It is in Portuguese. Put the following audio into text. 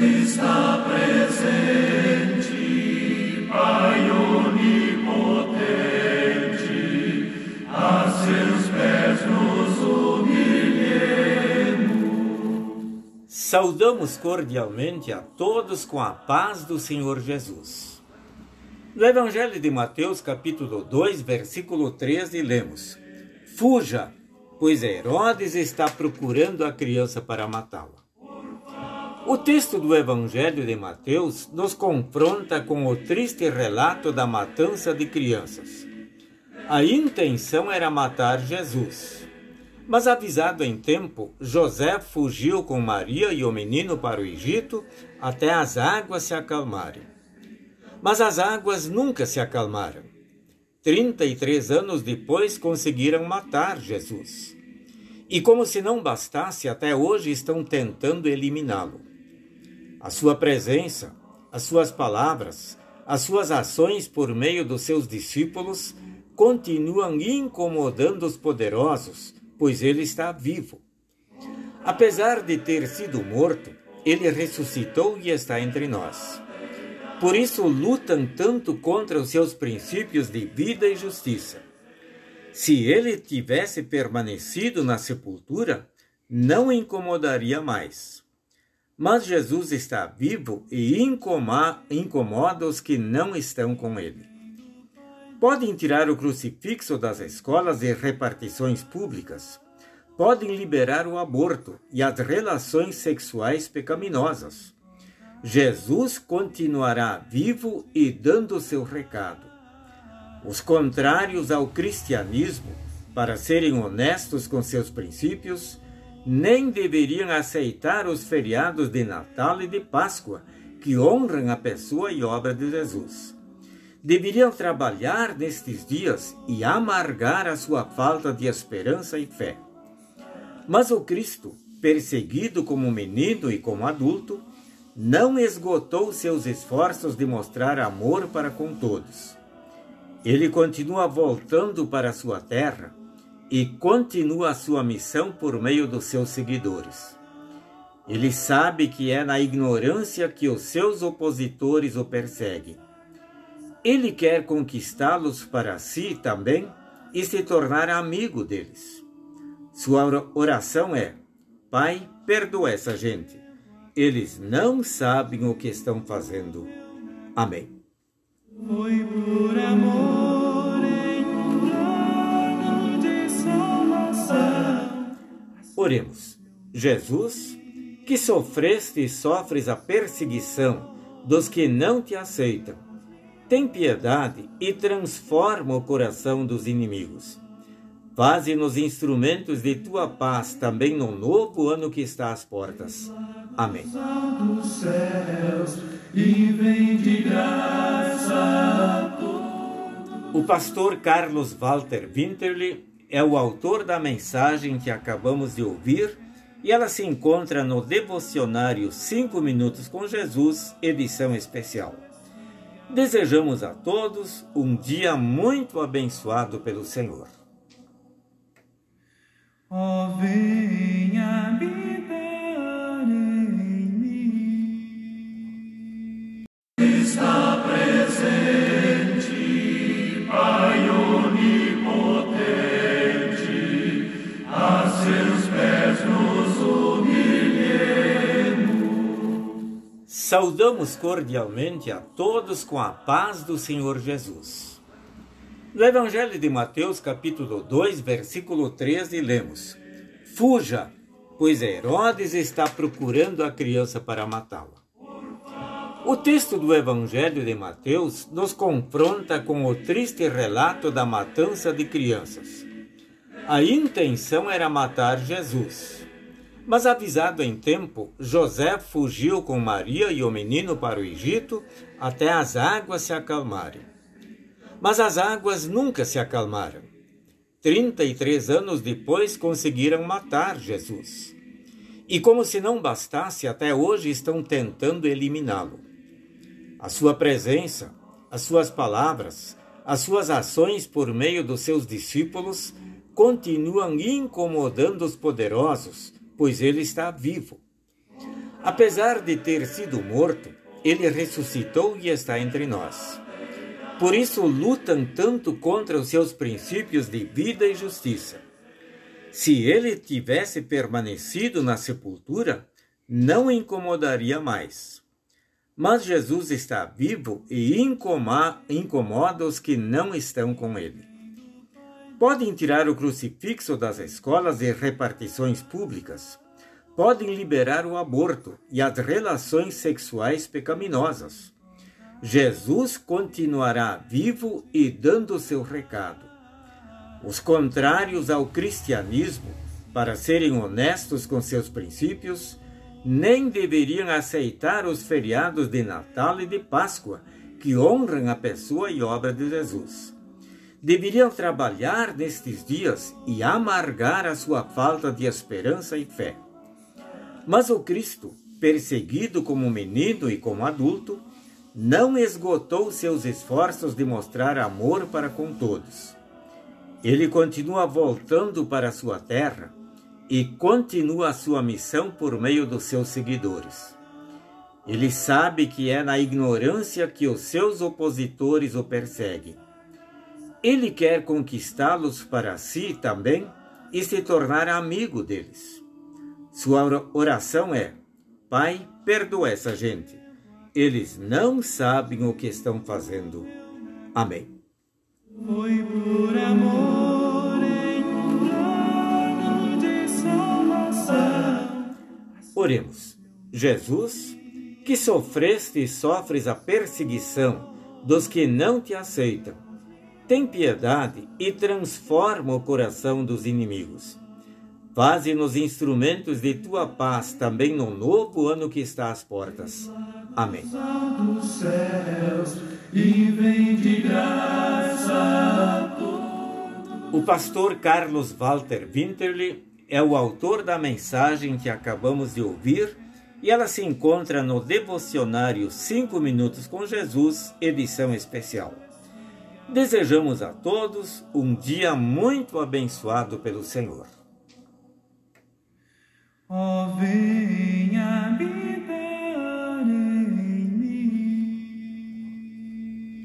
Está presente, Pai onipotente, a seus pés nos humilhemos. Saudamos cordialmente a todos com a paz do Senhor Jesus. No Evangelho de Mateus, capítulo 2, versículo 13, lemos: Fuja, pois Herodes está procurando a criança para matá-la. O texto do Evangelho de Mateus nos confronta com o triste relato da matança de crianças. A intenção era matar Jesus. Mas avisado em tempo, José fugiu com Maria e o menino para o Egito até as águas se acalmarem. Mas as águas nunca se acalmaram. Trinta e três anos depois conseguiram matar Jesus. E como se não bastasse, até hoje estão tentando eliminá-lo. A sua presença, as suas palavras, as suas ações por meio dos seus discípulos continuam incomodando os poderosos, pois ele está vivo. Apesar de ter sido morto, ele ressuscitou e está entre nós. Por isso lutam tanto contra os seus princípios de vida e justiça. Se ele tivesse permanecido na sepultura, não incomodaria mais. Mas Jesus está vivo e incomoda os que não estão com ele. Podem tirar o crucifixo das escolas e repartições públicas. Podem liberar o aborto e as relações sexuais pecaminosas. Jesus continuará vivo e dando seu recado. Os contrários ao cristianismo, para serem honestos com seus princípios, nem deveriam aceitar os feriados de Natal e de Páscoa, que honram a pessoa e obra de Jesus. Deveriam trabalhar nestes dias e amargar a sua falta de esperança e fé. Mas o Cristo, perseguido como menino e como adulto, não esgotou seus esforços de mostrar amor para com todos. Ele continua voltando para sua terra e continua a sua missão por meio dos seus seguidores. Ele sabe que é na ignorância que os seus opositores o perseguem. Ele quer conquistá-los para si também e se tornar amigo deles. Sua oração é: Pai, perdoa essa gente. Eles não sabem o que estão fazendo. Amém. Foi por amor Oremos. Jesus, que sofreste e sofres a perseguição dos que não te aceitam, tem piedade e transforma o coração dos inimigos. Faze-nos instrumentos de tua paz também no novo ano que está às portas. Amém. O pastor Carlos Walter Winterli é o autor da mensagem que acabamos de ouvir e ela se encontra no devocionário 5 Minutos com Jesus, edição especial. Desejamos a todos um dia muito abençoado pelo Senhor. Saudamos cordialmente a todos com a paz do Senhor Jesus. No Evangelho de Mateus, capítulo 2, versículo 13, lemos: Fuja, pois Herodes está procurando a criança para matá-la. O texto do Evangelho de Mateus nos confronta com o triste relato da matança de crianças. A intenção era matar Jesus. Mas avisado em tempo, José fugiu com Maria e o menino para o Egito até as águas se acalmarem. Mas as águas nunca se acalmaram. Trinta e três anos depois conseguiram matar Jesus. E como se não bastasse, até hoje estão tentando eliminá-lo. A sua presença, as suas palavras, as suas ações por meio dos seus discípulos continuam incomodando os poderosos pois ele está vivo. Apesar de ter sido morto, ele ressuscitou e está entre nós. Por isso lutam tanto contra os seus princípios de vida e justiça. Se ele tivesse permanecido na sepultura, não incomodaria mais. Mas Jesus está vivo e incomoda os que não estão com ele. Podem tirar o crucifixo das escolas e repartições públicas. Podem liberar o aborto e as relações sexuais pecaminosas. Jesus continuará vivo e dando seu recado. Os contrários ao cristianismo, para serem honestos com seus princípios, nem deveriam aceitar os feriados de Natal e de Páscoa, que honram a pessoa e obra de Jesus. Deveriam trabalhar nestes dias e amargar a sua falta de esperança e fé. Mas o Cristo, perseguido como menino e como adulto, não esgotou seus esforços de mostrar amor para com todos. Ele continua voltando para sua terra e continua a sua missão por meio dos seus seguidores. Ele sabe que é na ignorância que os seus opositores o perseguem. Ele quer conquistá-los para si também e se tornar amigo deles. Sua oração é: Pai, perdoa essa gente eles não sabem o que estão fazendo. Amém. Foi por amor em um de salvação. Oremos. Jesus, que sofreste e sofres a perseguição dos que não te aceitam, tem piedade e transforma o coração dos inimigos. Faze-nos instrumentos de tua paz também no novo ano que está às portas. Amém. O pastor Carlos Walter Winterli é o autor da mensagem que acabamos de ouvir e ela se encontra no devocionário 5 Minutos com Jesus, edição especial. Desejamos a todos um dia muito abençoado pelo Senhor. Oh, venha,